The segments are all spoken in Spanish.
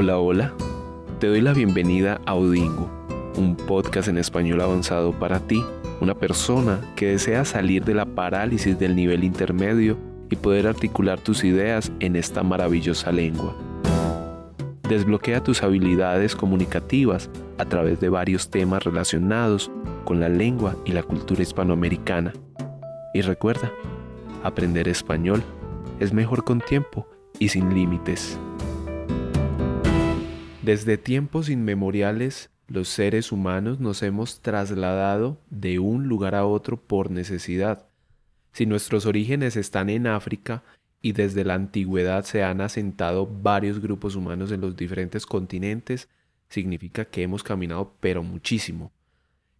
Hola, hola. Te doy la bienvenida a Odingo, un podcast en español avanzado para ti, una persona que desea salir de la parálisis del nivel intermedio y poder articular tus ideas en esta maravillosa lengua. Desbloquea tus habilidades comunicativas a través de varios temas relacionados con la lengua y la cultura hispanoamericana. Y recuerda, aprender español es mejor con tiempo y sin límites. Desde tiempos inmemoriales, los seres humanos nos hemos trasladado de un lugar a otro por necesidad. Si nuestros orígenes están en África y desde la antigüedad se han asentado varios grupos humanos en los diferentes continentes, significa que hemos caminado pero muchísimo.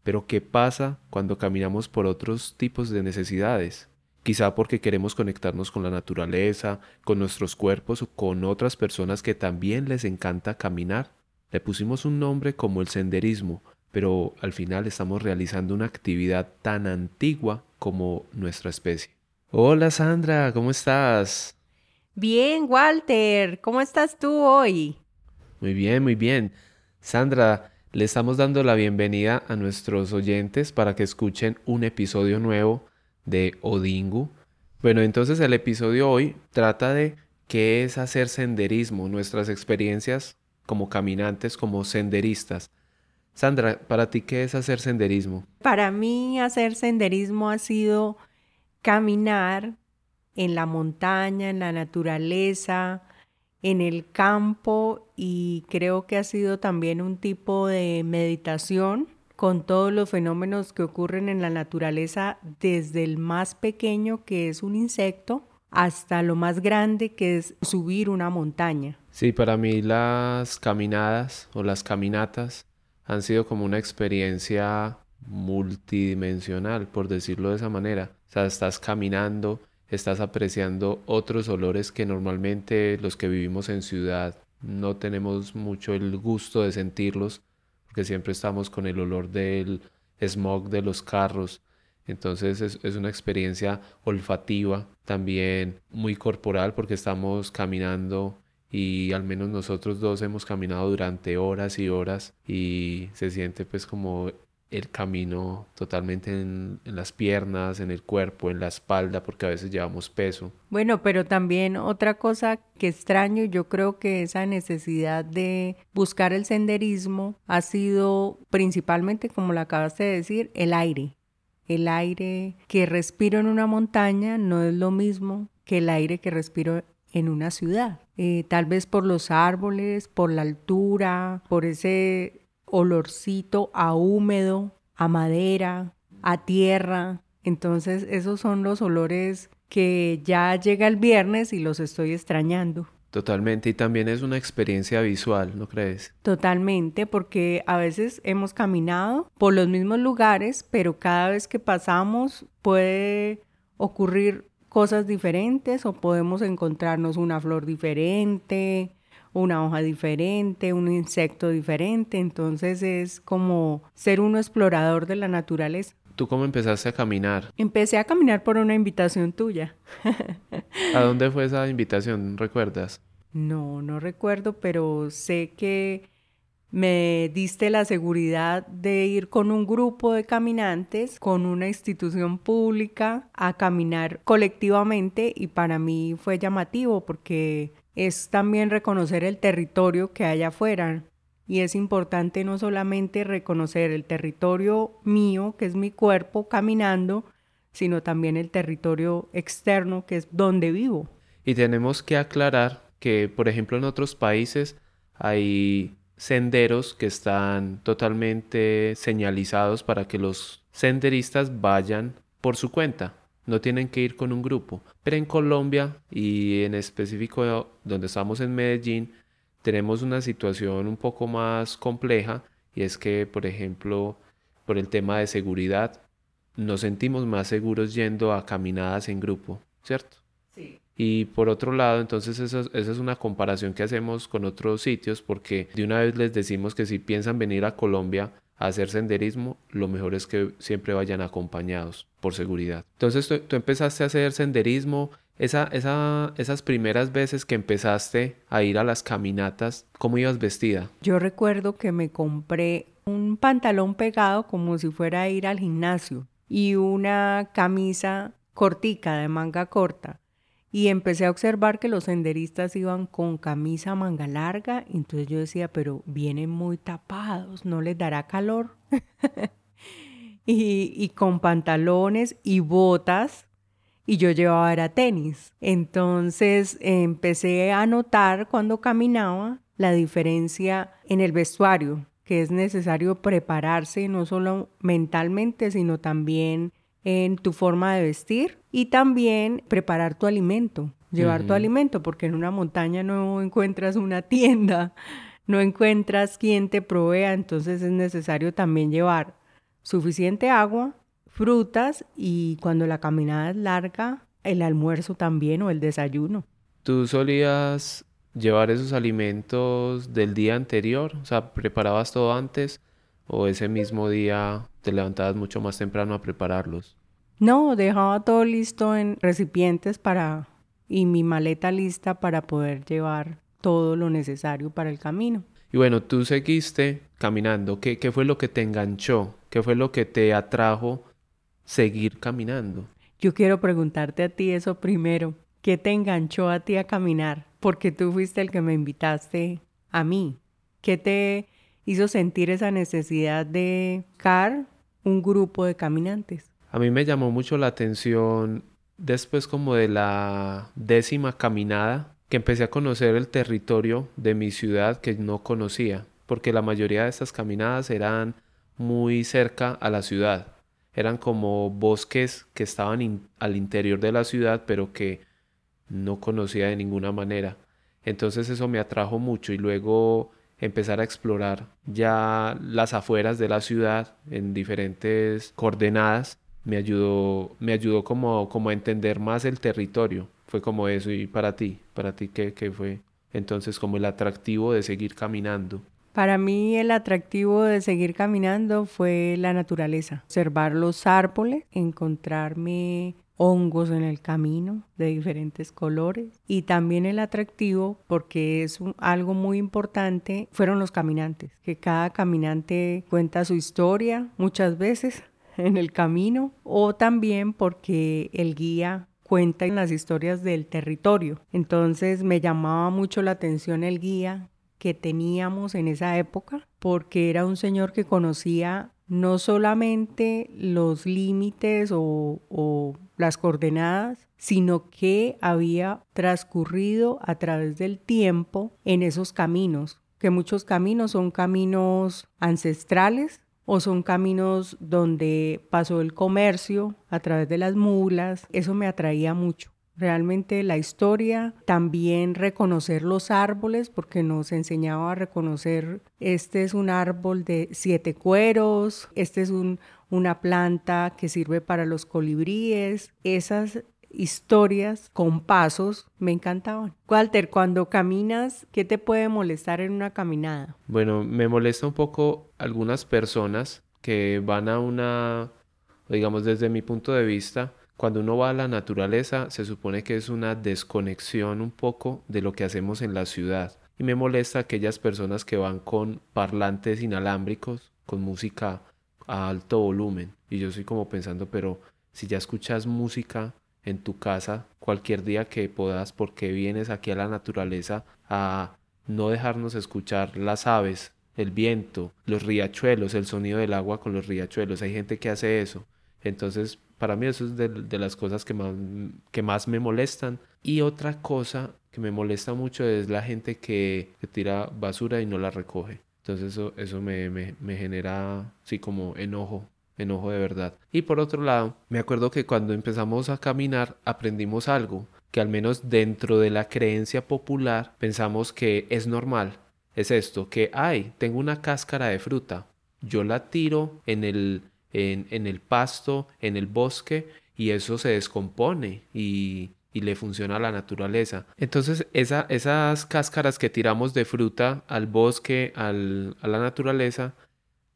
Pero ¿qué pasa cuando caminamos por otros tipos de necesidades? Quizá porque queremos conectarnos con la naturaleza, con nuestros cuerpos o con otras personas que también les encanta caminar. Le pusimos un nombre como el senderismo, pero al final estamos realizando una actividad tan antigua como nuestra especie. Hola Sandra, ¿cómo estás? Bien, Walter, ¿cómo estás tú hoy? Muy bien, muy bien. Sandra, le estamos dando la bienvenida a nuestros oyentes para que escuchen un episodio nuevo de Odingu. Bueno, entonces el episodio hoy trata de qué es hacer senderismo, nuestras experiencias como caminantes, como senderistas. Sandra, ¿para ti qué es hacer senderismo? Para mí hacer senderismo ha sido caminar en la montaña, en la naturaleza, en el campo y creo que ha sido también un tipo de meditación con todos los fenómenos que ocurren en la naturaleza, desde el más pequeño que es un insecto hasta lo más grande que es subir una montaña. Sí, para mí las caminadas o las caminatas han sido como una experiencia multidimensional, por decirlo de esa manera. O sea, estás caminando, estás apreciando otros olores que normalmente los que vivimos en ciudad no tenemos mucho el gusto de sentirlos siempre estamos con el olor del smog de los carros. Entonces es, una experiencia olfativa, también muy corporal, porque estamos caminando y al menos nosotros dos hemos caminado durante horas y horas y se siente pues como el camino totalmente en, las piernas, en el cuerpo, en la espalda, porque a veces llevamos peso. Bueno, pero también otra cosa que extraño, yo creo que esa necesidad de buscar el senderismo ha sido principalmente, como lo acabaste de decir, el aire. El aire que respiro en una montaña no es lo mismo que el aire que respiro en una ciudad. Eh, tal vez por los árboles, por la altura, por ese olorcito a húmedo, a madera, a tierra. Entonces esos son los olores que ya llega el viernes y los estoy extrañando. Totalmente, y también es una experiencia visual, ¿no crees? Totalmente, porque a veces hemos caminado por los mismos lugares, pero cada vez que pasamos puede ocurrir cosas diferentes o podemos encontrarnos una flor diferente, una hoja diferente, un insecto diferente, entonces es como ser un explorador de la naturaleza. ¿Tú cómo empezaste a caminar? Empecé a caminar por una invitación tuya. ¿A dónde fue esa invitación? ¿Recuerdas? No, no recuerdo, pero sé que me diste la seguridad de ir con un grupo de caminantes, con una institución pública, a caminar colectivamente y para mí fue llamativo porque es también reconocer el territorio que hay afuera. Y es importante no solamente reconocer el territorio mío, que es mi cuerpo caminando, sino también el territorio externo, que es donde vivo. Y tenemos que aclarar que, por ejemplo, en otros países hay senderos que están totalmente señalizados para que los senderistas vayan por su cuenta no tienen que ir con un grupo. Pero en Colombia y en específico donde estamos en Medellín, tenemos una situación un poco más compleja y es que, por ejemplo, por el tema de seguridad, nos sentimos más seguros yendo a caminadas en grupo, ¿cierto? Sí. Y por otro lado, entonces esa, esa es una comparación que hacemos con otros sitios porque de una vez les decimos que si piensan venir a Colombia, hacer senderismo, lo mejor es que siempre vayan acompañados por seguridad. Entonces tú, empezaste a hacer senderismo Esa, esa, esas primeras veces que empezaste a ir a las caminatas, ¿cómo ibas vestida? Yo recuerdo que me compré un pantalón pegado como si fuera a ir al gimnasio y una camisa cortica de manga corta. Y empecé a observar que los senderistas iban con camisa manga larga, entonces yo decía, pero vienen muy tapados, ¿no les dará calor? y, y, con pantalones y botas, y yo llevaba era tenis. Entonces empecé a notar cuando caminaba la diferencia en el vestuario que es necesario prepararse no solo mentalmente, sino también en tu forma de vestir y también preparar tu alimento, llevar tu alimento, porque en una montaña no encuentras una tienda, no encuentras quien te provea, entonces es necesario también llevar suficiente agua, frutas y cuando la caminada es larga, el almuerzo también o el desayuno. ¿Tú solías llevar esos alimentos del día anterior? O sea, ¿preparabas todo antes o ese mismo día te levantabas mucho más temprano a prepararlos? No, dejaba todo listo en recipientes para y mi maleta lista para poder llevar todo lo necesario para el camino. Y bueno, tú seguiste caminando. ¿Qué, ¿Qué fue lo que te enganchó? ¿Qué fue lo que te atrajo seguir caminando? Yo quiero preguntarte a ti eso primero. ¿Qué te enganchó a ti a caminar? porque tú fuiste el que me invitaste a mí. ¿Qué te hizo sentir esa necesidad de car un grupo de caminantes? A mí me llamó mucho la atención después como de la décima caminada que empecé a conocer el territorio de mi ciudad que no conocía, porque la mayoría de estas caminadas eran muy cerca a la ciudad. Eran como bosques que estaban al interior de la ciudad, pero que no conocía de ninguna manera. Entonces eso me atrajo mucho y luego empezar a explorar ya las afueras de la ciudad en diferentes coordenadas me ayudó me ayudó como, como a entender más el territorio. Fue como eso y para ti para ti qué, qué fue entonces como el atractivo de seguir caminando. Para mí el atractivo de seguir caminando fue la naturaleza, observar los árboles, encontrarme hongos en el camino de diferentes colores. Y también el atractivo porque es algo muy importante fueron los caminantes que cada caminante cuenta su historia muchas veces en el camino o también porque el guía cuenta las historias del territorio. Entonces me llamaba mucho la atención el guía que teníamos en esa época porque era un señor que conocía no solamente los límites o, las coordenadas, sino que había transcurrido a través del tiempo en esos caminos, que muchos caminos son caminos ancestrales o son caminos donde pasó el comercio a través de las mulas, eso me atraía mucho. Realmente la historia, también reconocer los árboles, porque nos enseñaba a reconocer, este es un árbol de siete cueros, este es un, una planta que sirve para los colibríes, esas historias con pasos me encantaban. Walter, cuando caminas, ¿qué te puede molestar en una caminada? Bueno, me molesta un poco algunas personas que van a una, digamos desde mi punto de vista, cuando uno va a la naturaleza se supone que es una desconexión un poco de lo que hacemos en la ciudad. Y me molesta aquellas personas que van con parlantes inalámbricos, con música a alto volumen. Y yo soy como pensando, pero si ya escuchas música en tu casa cualquier día que puedas, porque vienes aquí a la naturaleza a no dejarnos escuchar las aves, el viento, los riachuelos, el sonido del agua con los riachuelos. Hay gente que hace eso. Entonces, para mí eso es de, las cosas que más, que más me molestan. Y otra cosa que me molesta mucho es la gente que, que tira basura y no la recoge. Entonces eso, eso me, me, genera, sí, como enojo, enojo de verdad. Y por otro lado, me acuerdo que cuando empezamos a caminar aprendimos algo, que al menos dentro de la creencia popular pensamos que es normal. Es esto, que, ay, tengo una cáscara de fruta, yo la tiro en el, en, en el pasto, en el bosque, y eso se descompone y y le funciona a la naturaleza. Entonces esa, esas cáscaras que tiramos de fruta al bosque, al, a la naturaleza,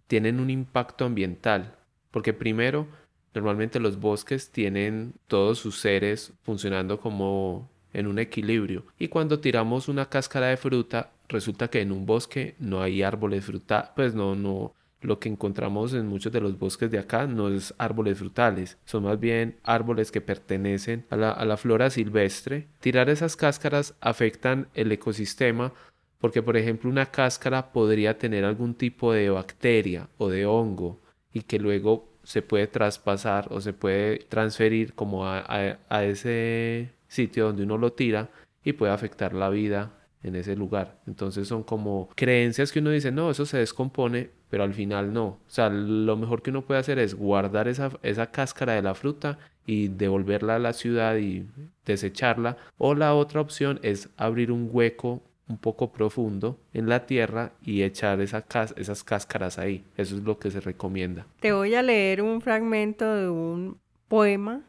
tienen un impacto ambiental, porque primero Normalmente los bosques tienen todos sus seres funcionando como en un equilibrio. Y cuando tiramos una cáscara de fruta, resulta que en un bosque no hay árboles fruta, pues no, no, lo que encontramos en muchos de los bosques de acá no es árboles frutales, son más bien árboles que pertenecen a la, a la flora silvestre. Tirar esas cáscaras afectan el ecosistema porque, por ejemplo, una cáscara podría tener algún tipo de bacteria o de hongo y que luego se puede traspasar o se puede transferir como a, a ese sitio donde uno lo tira y puede afectar la vida en ese lugar. Entonces son como creencias que uno dice, no, eso se descompone, pero al final no. O sea, lo mejor que uno puede hacer es guardar esa, esa cáscara de la fruta y devolverla a la ciudad y desecharla. O la otra opción es abrir un hueco un poco profundo en la tierra y echar esa esas cáscaras ahí. Eso es lo que se recomienda. Te voy a leer un fragmento de un poema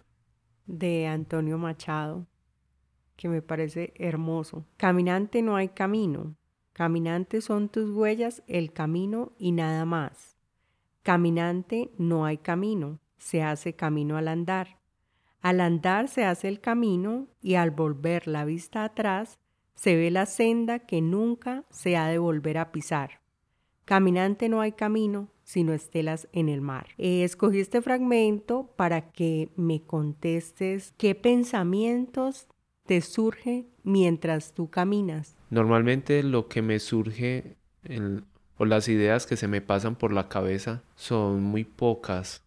de Antonio Machado que me parece hermoso. Caminante no hay camino. Caminante son tus huellas, el camino y nada más. Caminante no hay camino. Se hace camino al andar. Al andar se hace el camino y al volver la vista atrás se ve la senda que nunca se ha de volver a pisar. Caminante no hay camino, sino estelas en el mar. escogí este fragmento para que me contestes qué pensamientos te surge mientras tú caminas? Normalmente lo que me surge o las ideas que se me pasan por la cabeza son muy pocas.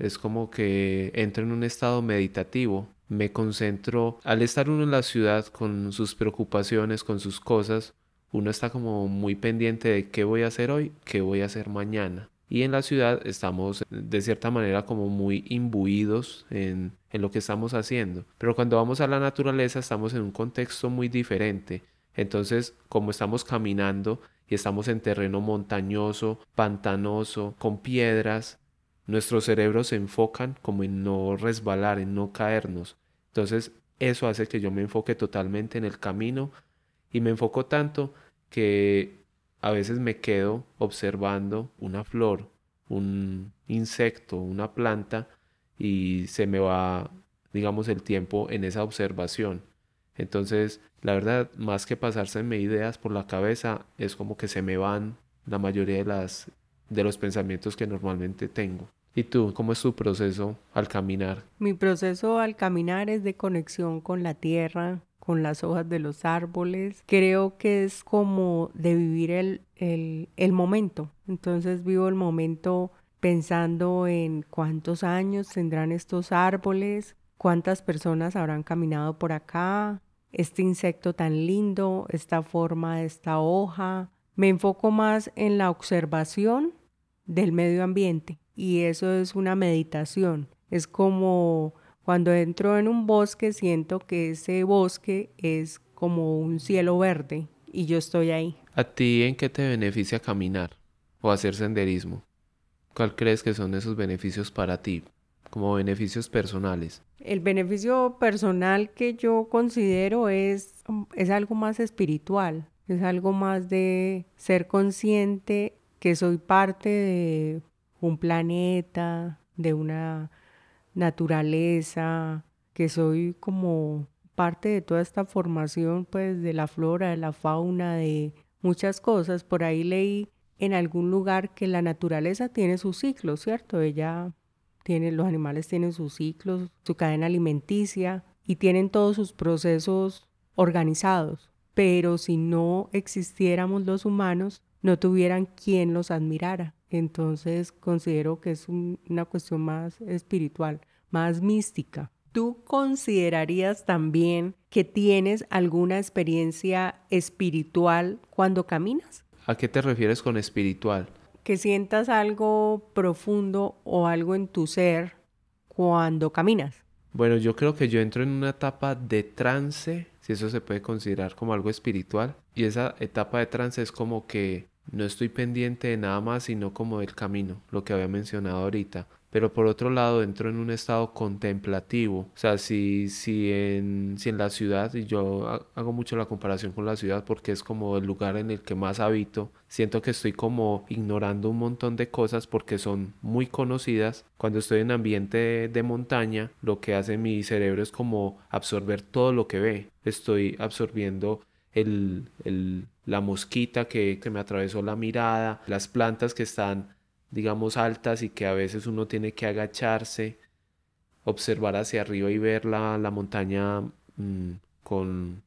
Es como que entro en un estado meditativo. Me concentro. Al estar uno en la ciudad con sus preocupaciones, con sus cosas, uno está como muy pendiente de qué voy a hacer hoy, qué voy a hacer mañana y en la ciudad estamos de cierta manera como muy imbuidos en, en, lo que estamos haciendo. Pero cuando vamos a la naturaleza estamos en un contexto muy diferente. Entonces, como estamos caminando y estamos en terreno montañoso, pantanoso, con piedras, nuestros cerebros se enfocan como en no resbalar, en no caernos. Entonces, eso hace que yo me enfoque totalmente en el camino y me enfoco tanto que a veces me quedo observando una flor, un insecto, una planta y se me va, digamos, el tiempo en esa observación. Entonces, la verdad, más que pasarse ideas por la cabeza, es como que se me van la mayoría de las de los pensamientos que normalmente tengo. ¿Y tú, cómo es tu proceso al caminar? Mi proceso al caminar es de conexión con la tierra, con las hojas de los árboles. Creo que es como de vivir el, el, momento. Entonces vivo el momento pensando en cuántos años tendrán estos árboles, cuántas personas habrán caminado por acá, este insecto tan lindo, esta forma de esta hoja. Me enfoco más en la observación del medio ambiente y eso es una meditación. Es como cuando entro en un bosque siento que ese bosque es como un cielo verde y yo estoy ahí. ¿A ti en qué te beneficia caminar o hacer senderismo? ¿Cuál crees que son esos beneficios para ti como beneficios personales? El beneficio personal que yo considero es, es algo más espiritual, es algo más de ser consciente que soy parte de un planeta, de una naturaleza, que soy como parte de toda esta formación pues de la flora, de la fauna, de muchas cosas. Por ahí leí en algún lugar que la naturaleza tiene sus ciclos, ¿cierto? Ella tiene, los animales tienen sus ciclos, su cadena alimenticia y tienen todos sus procesos organizados. Pero si no existiéramos los humanos, no tuvieran quien los admirara. Entonces considero que es una cuestión más espiritual, más mística. ¿Tú considerarías también que tienes alguna experiencia espiritual cuando caminas? ¿A qué te refieres con espiritual? Que sientas algo profundo o algo en tu ser cuando caminas. Bueno, yo creo que yo entro en una etapa de trance, si eso se puede considerar como algo espiritual. Y esa etapa de trance es como que no estoy pendiente de nada más, sino como del camino, lo que había mencionado ahorita. Pero por otro lado entro en un estado contemplativo. O sea, si, si, en, si en la ciudad, y yo hago mucho la comparación con la ciudad porque es como el lugar en el que más habito, siento que estoy como ignorando un montón de cosas porque son muy conocidas. Cuando estoy en ambiente de, montaña, lo que hace mi cerebro es como absorber todo lo que ve. Estoy absorbiendo el, el, la mosquita que, que me atravesó la mirada, las plantas que están digamos, altas y que a veces uno tiene que agacharse, observar hacia arriba y ver la, la montaña mm, con,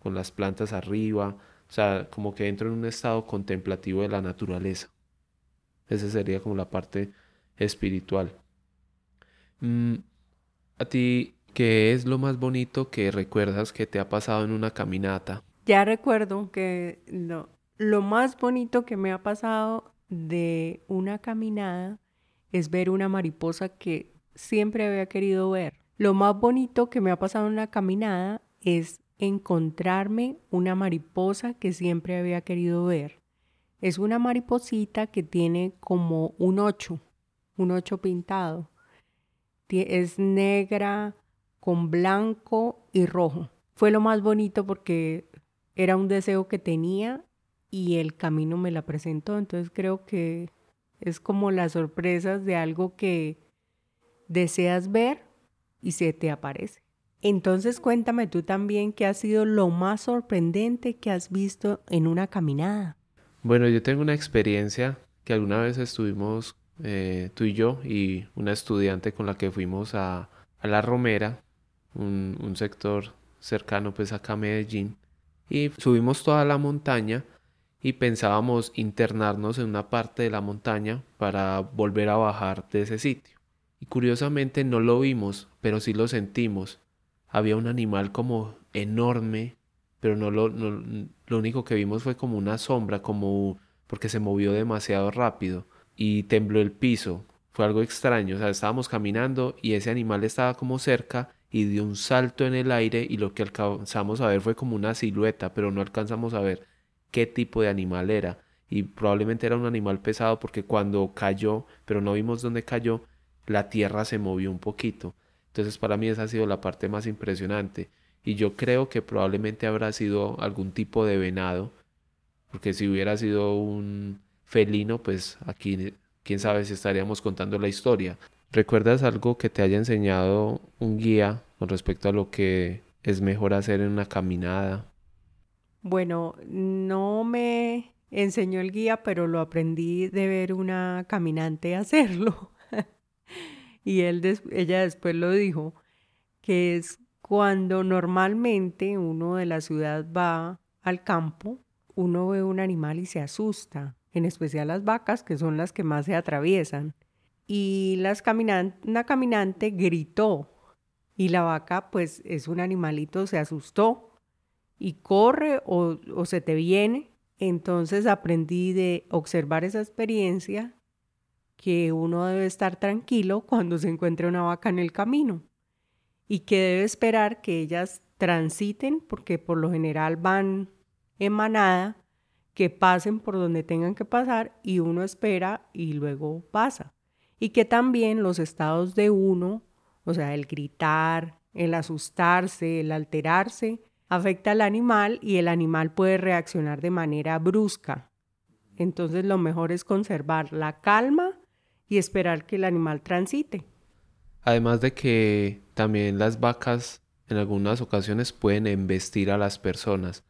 con las plantas arriba, o sea, como que entro en un estado contemplativo de la naturaleza. Esa sería como la parte espiritual. Mm, a ti, ¿qué es lo más bonito que recuerdas que te ha pasado en una caminata? Ya recuerdo que lo, lo más bonito que me ha pasado de una caminada es ver una mariposa que siempre había querido ver. Lo más bonito que me ha pasado en una caminada es encontrarme una mariposa que siempre había querido ver. Es una mariposita que tiene como un ocho, un ocho pintado. Es negra con blanco y rojo. Fue lo más bonito porque era un deseo que tenía y el camino me la presentó. Entonces creo que es como las sorpresas de algo que deseas ver y se te aparece. Entonces cuéntame tú también qué ha sido lo más sorprendente que has visto en una caminada. Bueno, yo tengo una experiencia que alguna vez estuvimos eh, tú y yo y una estudiante con la que fuimos a, a La Romera, un, un sector cercano pues acá a Medellín, y subimos toda la montaña y pensábamos internarnos en una parte de la montaña para volver a bajar de ese sitio. Y curiosamente no lo vimos, pero sí lo sentimos. Había un animal como enorme, pero no lo, lo único que vimos fue como una sombra, como porque se movió demasiado rápido y tembló el piso. Fue algo extraño, estábamos caminando y ese animal estaba como cerca y dio un salto en el aire y lo que alcanzamos a ver fue como una silueta, pero no alcanzamos a ver qué tipo de animal era. Y probablemente era un animal pesado porque cuando cayó, pero no vimos dónde cayó, la tierra se movió un poquito. Entonces para mí esa ha sido la parte más impresionante. Y yo creo que probablemente habrá sido algún tipo de venado, porque si hubiera sido un felino, pues aquí quién sabe si estaríamos contando la historia. ¿Recuerdas algo que te haya enseñado un guía con respecto a lo que es mejor hacer en una caminada bueno, no me enseñó el guía, pero lo aprendí de ver una caminante hacerlo. y él ella después lo dijo, que es cuando normalmente uno de la ciudad va al campo, uno ve un animal y se asusta, en especial las vacas, que son las que más se atraviesan. Y las una caminante gritó y la vaca, pues es un animalito, se asustó y corre o, se te viene. Entonces aprendí de observar esa experiencia que uno debe estar tranquilo cuando se encuentre una vaca en el camino y que debe esperar que ellas transiten porque por lo general van en manada, que pasen por donde tengan que pasar y uno espera y luego pasa. Y que también los estados de uno, o sea, el gritar, el asustarse, el alterarse, afecta al animal y el animal puede reaccionar de manera brusca. Entonces lo mejor es conservar la calma y esperar que el animal transite. Además de que también las vacas en algunas ocasiones pueden embestir a las personas.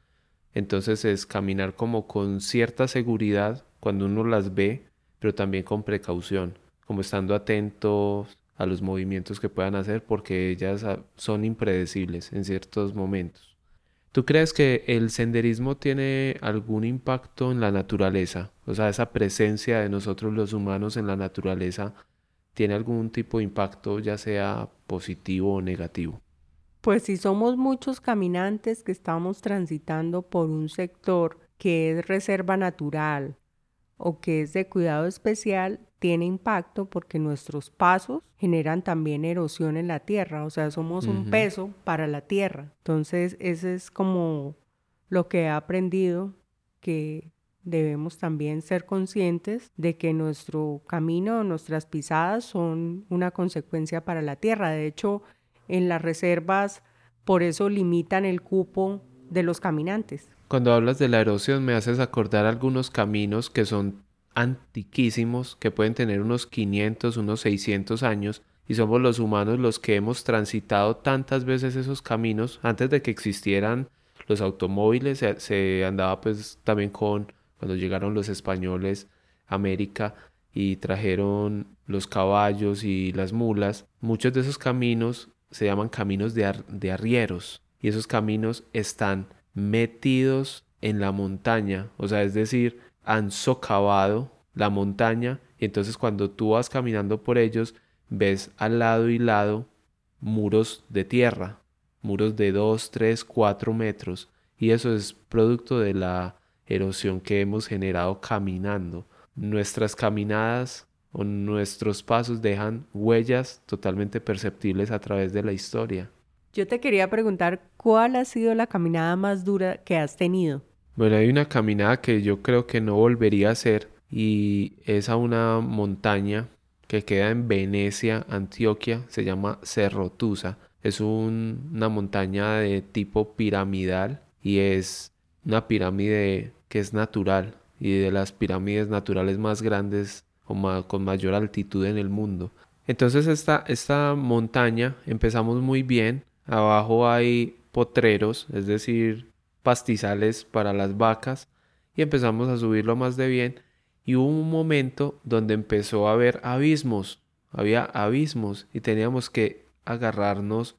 Entonces es caminar como con cierta seguridad cuando uno las ve, pero también con precaución, como estando atentos a los movimientos que puedan hacer porque ellas ah, son impredecibles en ciertos momentos. ¿Tú crees que el senderismo tiene algún impacto en la naturaleza? O sea, esa presencia de nosotros los humanos en la naturaleza tiene algún tipo de impacto, ya sea positivo o negativo. Pues si somos muchos caminantes que estamos transitando por un sector que es reserva natural o que es de cuidado especial, tiene impacto porque nuestros pasos generan también erosión en la tierra, o sea, somos un peso para la tierra. Entonces, ese es como lo que he aprendido, que debemos también ser conscientes de que nuestro camino, nuestras pisadas son una consecuencia para la tierra. De hecho, en las reservas, por eso limitan el cupo de los caminantes. Cuando hablas de la erosión me haces acordar algunos caminos que son antiquísimos, que pueden tener unos 500, unos 600 años, y somos los humanos los que hemos transitado tantas veces esos caminos. Antes de que existieran los automóviles, se, andaba pues también con cuando llegaron los españoles a América y trajeron los caballos y las mulas, muchos de esos caminos se llaman caminos de, de arrieros y esos caminos están metidos en la montaña, o sea, es decir, han socavado la montaña y entonces cuando tú vas caminando por ellos ves al lado y lado muros de tierra, muros de 2, 3, 4 metros y eso es producto de la erosión que hemos generado caminando. Nuestras caminadas o nuestros pasos dejan huellas totalmente perceptibles a través de la historia. Yo te quería preguntar, ¿cuál ha sido la caminada más dura que has tenido? Bueno, hay una caminada que yo creo que no volvería a hacer y es a una montaña que queda en Venecia, Antioquia, se llama Cerro Tusa. Es una montaña de tipo piramidal y es una pirámide que es natural y de las pirámides naturales más grandes o con mayor altitud en el mundo. Entonces esta, esta montaña empezamos muy bien, abajo hay potreros, es decir, pastizales para las vacas y empezamos a subirlo más de bien y hubo un momento donde empezó a haber abismos, había abismos y teníamos que agarrarnos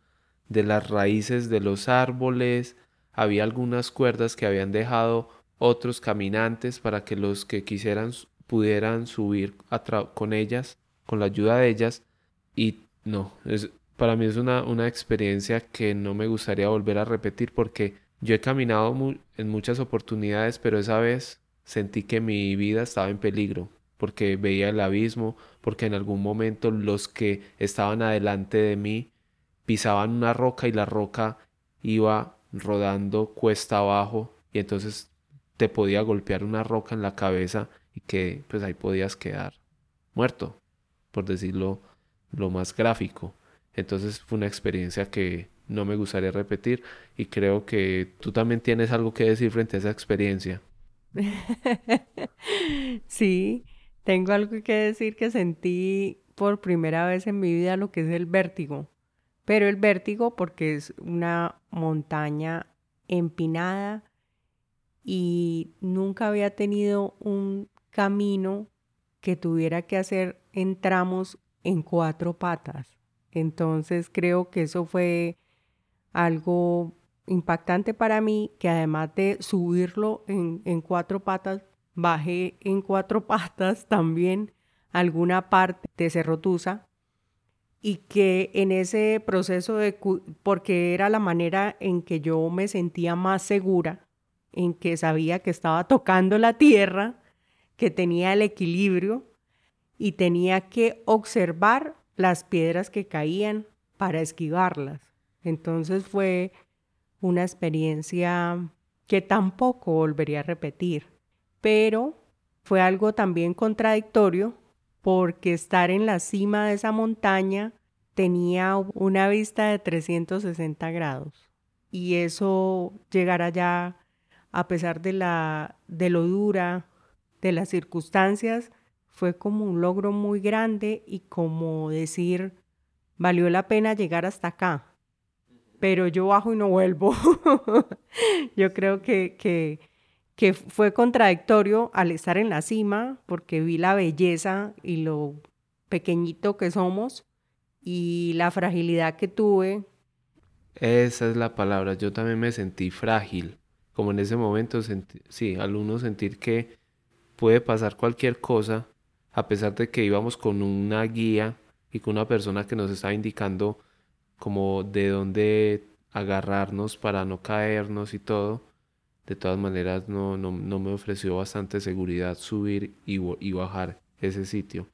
de las raíces de los árboles, había algunas cuerdas que habían dejado otros caminantes para que los que quisieran pudieran subir con ellas, con la ayuda de ellas. Y no, es, para mí es una, una experiencia que no me gustaría volver a repetir porque yo he caminado en muchas oportunidades, pero esa vez sentí que mi vida estaba en peligro porque veía el abismo, porque en algún momento los que estaban adelante de mí pisaban una roca y la roca iba rodando cuesta abajo y entonces te podía golpear una roca en la cabeza y que pues ahí podías quedar muerto, por decirlo lo más gráfico. Entonces fue una experiencia que no me gustaría repetir y creo que tú también tienes algo que decir frente a esa experiencia. sí, tengo algo que decir que sentí por primera vez en mi vida lo que es el vértigo pero el vértigo porque es una montaña empinada y nunca había tenido un camino que tuviera que hacer en tramos en cuatro patas. Entonces creo que eso fue algo impactante para mí, que además de subirlo en, en cuatro patas, bajé en cuatro patas también alguna parte de Cerro Tusa y que en ese proceso de, porque era la manera en que yo me sentía más segura, en que sabía que estaba tocando la tierra, que tenía el equilibrio y tenía que observar las piedras que caían para esquivarlas. Entonces fue una experiencia que tampoco volvería a repetir, pero fue algo también contradictorio porque estar en la cima de esa montaña tenía una vista de 360 grados y eso llegar allá a pesar de la de lo dura de las circunstancias fue como un logro muy grande y como decir valió la pena llegar hasta acá pero yo bajo y no vuelvo yo creo que, que fue contradictorio al estar en la cima, porque vi la belleza y lo pequeñito que somos y la fragilidad que tuve. Esa es la palabra, yo también me sentí frágil, como en ese momento, sí, al uno sentir que puede pasar cualquier cosa, a pesar de que íbamos con una guía y con una persona que nos estaba indicando como de dónde agarrarnos para no caernos y todo, de todas maneras no, no, me ofreció bastante seguridad subir y, y, bajar ese sitio.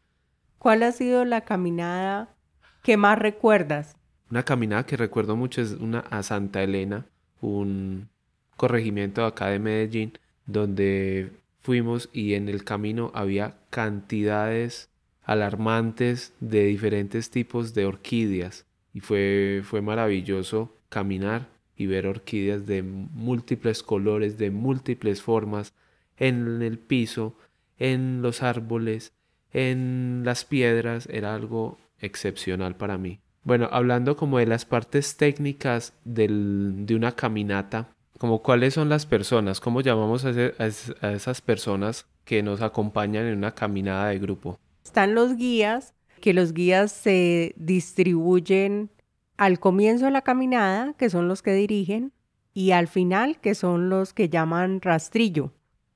¿Cuál ha sido la caminada que más recuerdas? Una caminada que recuerdo mucho es una a Santa Elena, un corregimiento acá de Medellín, donde fuimos y en el camino había cantidades alarmantes de diferentes tipos de orquídeas y fue, fue maravilloso caminar y ver orquídeas de múltiples colores, de múltiples formas en el piso, en los árboles, en las piedras, era algo excepcional para mí. Bueno, hablando como de las partes técnicas del, de una caminata, como cuáles son las personas, cómo llamamos a, a esas personas que nos acompañan en una caminada de grupo. Están los guías, que los guías se distribuyen al comienzo de la caminada, que son los que dirigen, y al final, que son los que llaman rastrillo,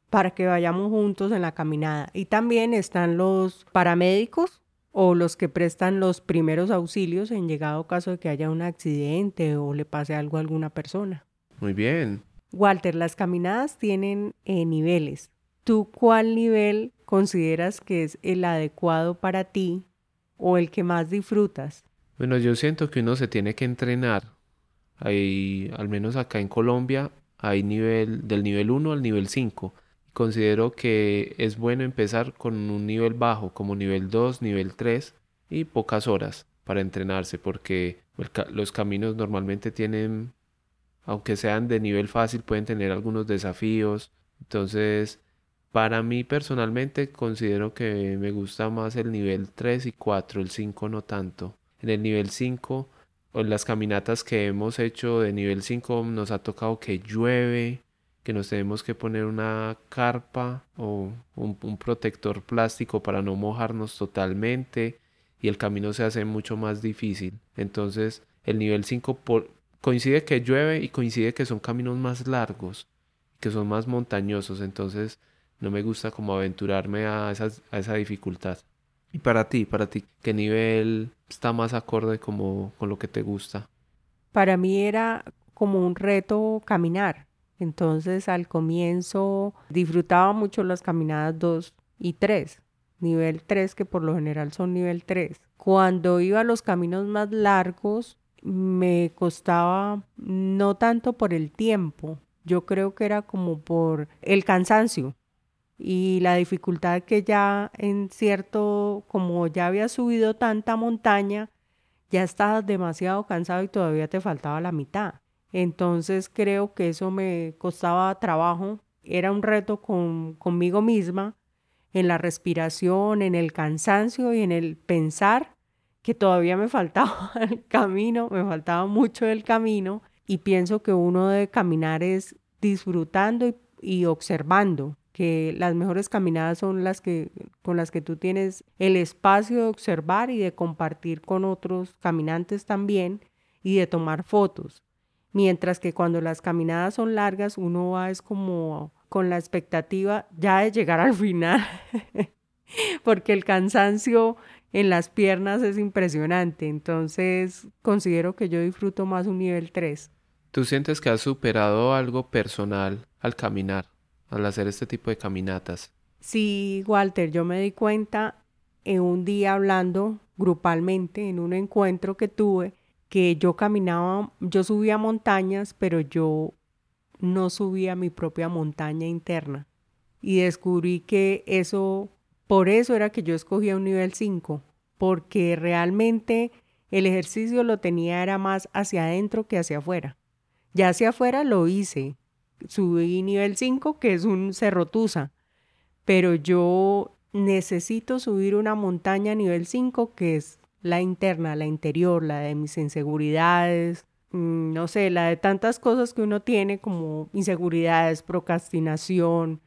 para que vayamos juntos en la caminada. Y también están los paramédicos, o los que prestan los primeros auxilios en llegado caso de que haya un accidente o le pase algo a alguna persona. Muy bien. Walter, las caminadas tienen eh, niveles. ¿Tú cuál nivel consideras que es el adecuado para ti o el que más disfrutas? Bueno, yo siento que uno se tiene que entrenar. Hay, al menos acá en Colombia, hay nivel del nivel 1 al nivel 5 considero que es bueno empezar con un nivel bajo, como nivel 2, nivel 3 y pocas horas para entrenarse, porque los caminos normalmente tienen, aunque sean de nivel fácil, pueden tener algunos desafíos. Entonces, para mí personalmente considero que me gusta más el nivel 3 y 4, el 5 no tanto. En el nivel 5, o en las caminatas que hemos hecho de nivel 5, nos ha tocado que llueve, que nos tenemos que poner una carpa o un, protector plástico para no mojarnos totalmente y el camino se hace mucho más difícil. Entonces el nivel 5 coincide que llueve y coincide que son caminos más largos, que son más montañosos, entonces no me gusta como aventurarme a, a esa dificultad. Y para ti, para ti, ¿qué nivel está más acorde como con lo que te gusta? Para mí era como un reto caminar entonces al comienzo disfrutaba mucho las caminadas 2 y 3, nivel 3 que por lo general son nivel 3. Cuando iba a los caminos más largos me costaba no tanto por el tiempo, yo creo que era como por el cansancio y la dificultad que ya en cierto, como ya había subido tanta montaña, ya estabas demasiado cansado y todavía te faltaba la mitad. Entonces creo que eso me costaba trabajo, era un reto con, conmigo misma, en la respiración, en el cansancio y en el pensar que todavía me faltaba el camino, me faltaba mucho del camino y pienso que uno debe caminar es disfrutando y observando, que las mejores caminadas son las que con las que tú tienes el espacio de observar y de compartir con otros caminantes también y de tomar fotos. Mientras que cuando las caminadas son largas, uno va es como con la expectativa ya de llegar al final, porque el cansancio en las piernas es impresionante. Entonces, considero que yo disfruto más un nivel 3. ¿Tú sientes que has superado algo personal al caminar, al hacer este tipo de caminatas? Sí, Walter, yo me di cuenta en un día hablando grupalmente en un encuentro que tuve que yo caminaba, yo subía montañas, pero yo no subía mi propia montaña interna. Y descubrí que eso, por eso era que yo escogía un nivel 5, porque realmente el ejercicio lo tenía era más hacia adentro que hacia afuera. Ya hacia afuera lo hice, subí nivel 5, que es un cerrotusa, pero yo necesito subir una montaña a nivel 5, que es la interna, la interior, la de mis inseguridades, mm, no sé, la de tantas cosas que uno tiene como inseguridades, procrastinación.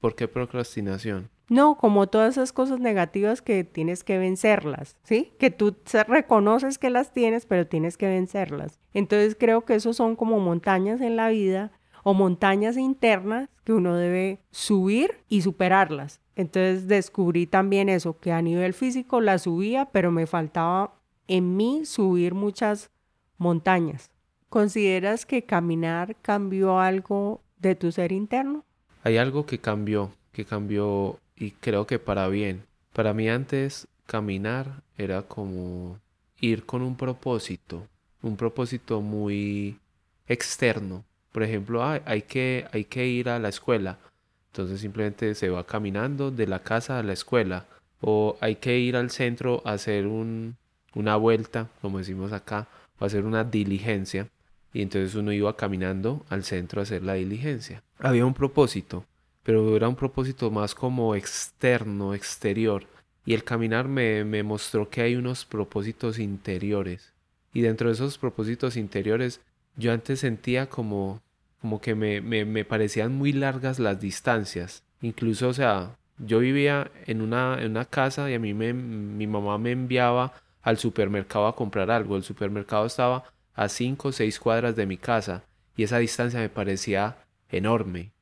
¿Por qué procrastinación? No, como todas esas cosas negativas que tienes que vencerlas, ¿sí? Que tú reconoces que las tienes, pero tienes que vencerlas. Entonces creo que esos son como montañas en la vida o montañas internas que uno debe subir y superarlas. Entonces descubrí también eso, que a nivel físico la subía, pero me faltaba en mí subir muchas montañas. ¿Consideras que caminar cambió algo de tu ser interno? Hay algo que cambió, que cambió y creo que para bien. Para mí antes caminar era como ir con un propósito, un propósito muy externo. Por ejemplo, hay, que, hay que ir a la escuela Entonces simplemente se va caminando de la casa a la escuela o hay que ir al centro a hacer un, una vuelta, como decimos acá, o hacer una diligencia. Y entonces uno iba caminando al centro a hacer la diligencia. Había un propósito, pero era un propósito más como externo, exterior. Y el caminar me, me mostró que hay unos propósitos interiores. Y dentro de esos propósitos interiores, yo antes sentía como, como que me, me, me parecían muy largas las distancias. Incluso, o sea, yo vivía en una, en una casa y a mí me, mi mamá me enviaba al supermercado a comprar algo. El supermercado estaba a cinco o seis cuadras de mi casa y esa distancia me parecía enorme.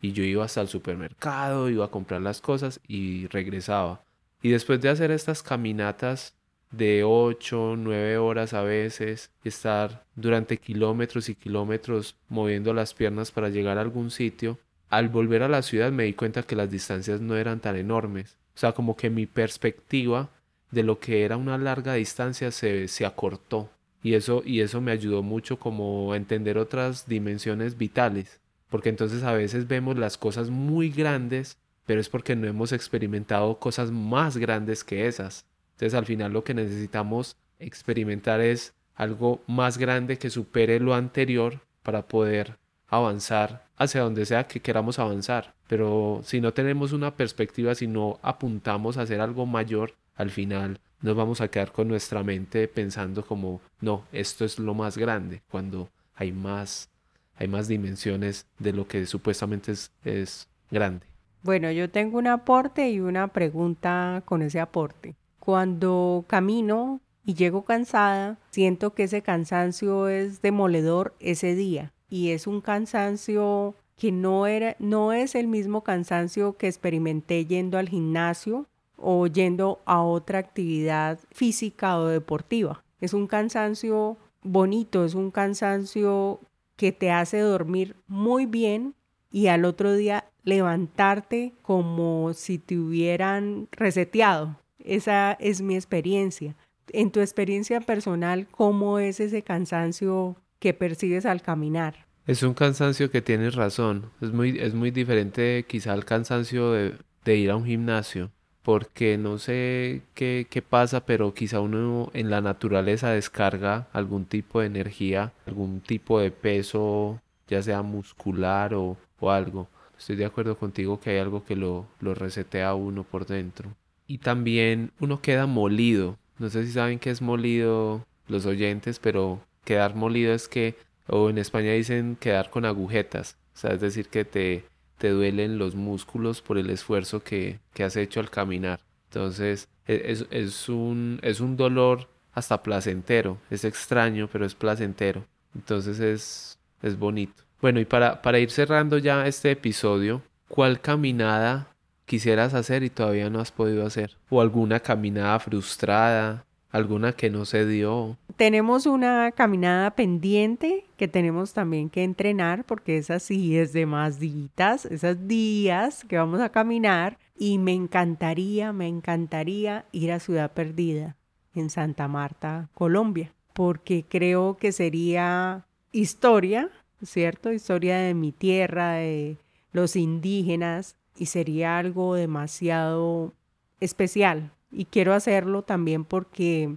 Y yo iba hasta el supermercado, iba a comprar las cosas y regresaba. Y después de hacer estas caminatas de ocho, nueve horas a veces, estar durante kilómetros y kilómetros moviendo las piernas para llegar a algún sitio, al volver a la ciudad me di cuenta que las distancias no eran tan enormes. O sea, como que mi perspectiva de lo que era una larga distancia se, se acortó. Y eso, y eso me ayudó mucho como a entender otras dimensiones vitales. Porque entonces a veces vemos las cosas muy grandes, pero es porque no hemos experimentado cosas más grandes que esas. Entonces al final lo que necesitamos experimentar es algo más grande que supere lo anterior para poder avanzar hacia donde sea que queramos avanzar. Pero si no tenemos una perspectiva, si no apuntamos a hacer algo mayor, al final nos vamos a quedar con nuestra mente pensando como, no, esto es lo más grande, cuando hay más, hay más dimensiones de lo que supuestamente es, es grande. Bueno, yo tengo un aporte y una pregunta con ese aporte. Cuando camino y llego cansada, siento que ese cansancio es demoledor ese día y es un cansancio que no, era, no es el mismo cansancio que experimenté yendo al gimnasio o yendo a otra actividad física o deportiva. Es un cansancio bonito, es un cansancio que te hace dormir muy bien y al otro día levantarte como si te hubieran reseteado. Esa es mi experiencia. En tu experiencia personal, ¿cómo es ese cansancio que percibes al caminar. Es un cansancio que tienes razón. Es muy, es muy diferente quizá al cansancio de, ir a un gimnasio. Porque no sé qué, qué pasa, pero quizá uno en la naturaleza descarga algún tipo de energía, algún tipo de peso, ya sea muscular o, o algo. Estoy de acuerdo contigo que hay algo que lo, lo resetea uno por dentro. Y también uno queda molido. No sé si saben qué es molido los oyentes, pero quedar molido es que, o en España dicen quedar con agujetas, o sea, es decir, que te, te duelen los músculos por el esfuerzo que, que has hecho al caminar. Entonces, e, es, es, un, es un dolor hasta placentero, es extraño, pero es placentero. Entonces es, es bonito. Bueno, y para, para ir cerrando ya este episodio, ¿cuál caminada quisieras hacer y todavía no has podido hacer? ¿O alguna caminada frustrada? ¿Alguna que no se dio? Tenemos una caminada pendiente que tenemos también que entrenar porque esa sí es de más días, esas días que vamos a caminar y me encantaría, me encantaría ir a Ciudad Perdida en Santa Marta, Colombia, porque creo que sería historia, ¿cierto? Historia de mi tierra, de los indígenas y sería algo demasiado especial y quiero hacerlo también porque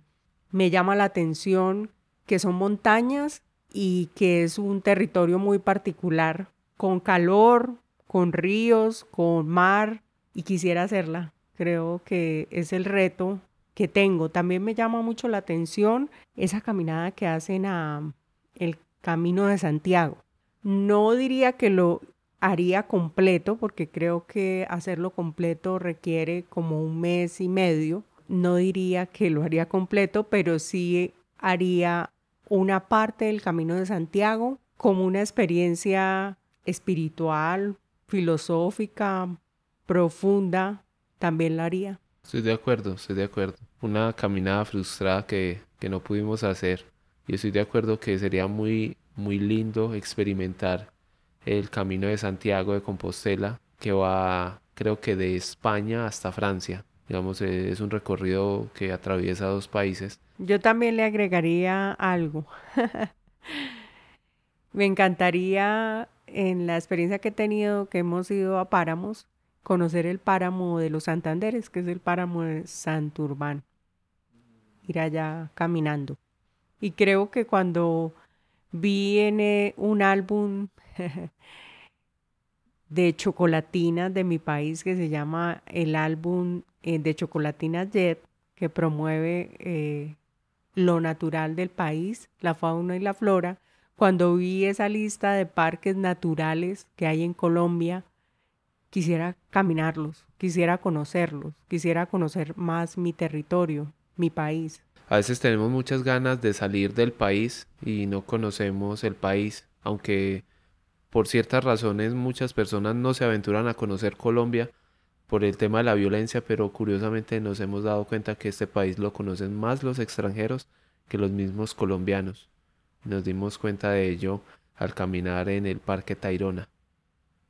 me llama la atención que son montañas y que es un territorio muy particular, con calor, con ríos, con mar, y quisiera hacerla. Creo que es el reto que tengo. También me llama mucho la atención esa caminada que hacen a el Camino de Santiago. No diría que lo haría completo porque creo que hacerlo completo requiere como un mes y medio. No diría que lo haría completo, pero sí haría una parte del Camino de Santiago como una experiencia espiritual, filosófica, profunda, también la haría. Estoy de acuerdo, estoy de acuerdo. Una caminada frustrada que, que no pudimos hacer. Y estoy de acuerdo que sería muy, muy lindo experimentar el Camino de Santiago de Compostela, que va creo que de España hasta Francia. Digamos, eh, es un recorrido que atraviesa dos países. Yo también le agregaría algo. Me encantaría en la experiencia que he tenido, que hemos ido a páramos, conocer el páramo de los Santanderes, que es el páramo de Santurbán. Ir allá caminando. Y creo que cuando vi en eh, un álbum de chocolatinas de mi país que se llama el álbum eh, de chocolatinas Jet, que promueve eh, lo natural del país, la fauna y la flora. Cuando vi esa lista de parques naturales que hay en Colombia, quisiera caminarlos, quisiera conocerlos, quisiera conocer más mi territorio, mi país. A veces tenemos muchas ganas de salir del país y no conocemos el país, aunque por ciertas razones muchas personas no se aventuran a conocer Colombia por el tema de la violencia, pero curiosamente nos hemos dado cuenta que este país lo conocen más los extranjeros que los mismos colombianos. Nos dimos cuenta de ello al caminar en el Parque Tayrona,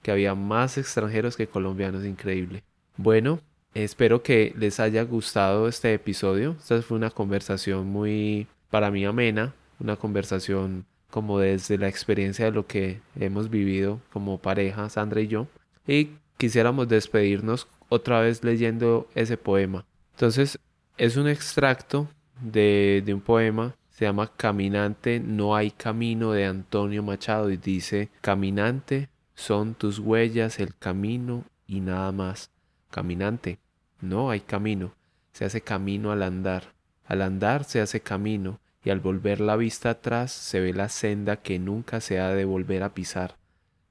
que había más extranjeros que colombianos, increíble. Bueno, Espero que les haya gustado este episodio. Esta fue una conversación muy, para mí, amena, una conversación como desde la experiencia de lo que hemos vivido como pareja, Sandra y yo. Y quisiéramos despedirnos otra vez leyendo ese poema. Entonces, es un extracto de, de un poema se llama Caminante, no hay camino de Antonio Machado y dice, Caminante, son tus huellas el camino y nada más. Caminante, no hay camino, se hace camino al andar. Al andar se hace camino, y al volver la vista atrás se ve la senda que nunca se ha de volver a pisar.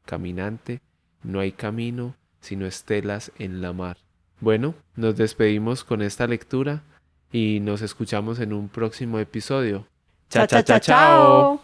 Caminante, no hay camino, sino estelas en la mar. Bueno, nos despedimos con esta lectura y nos escuchamos en un próximo episodio. Chao, chao, chao, chao.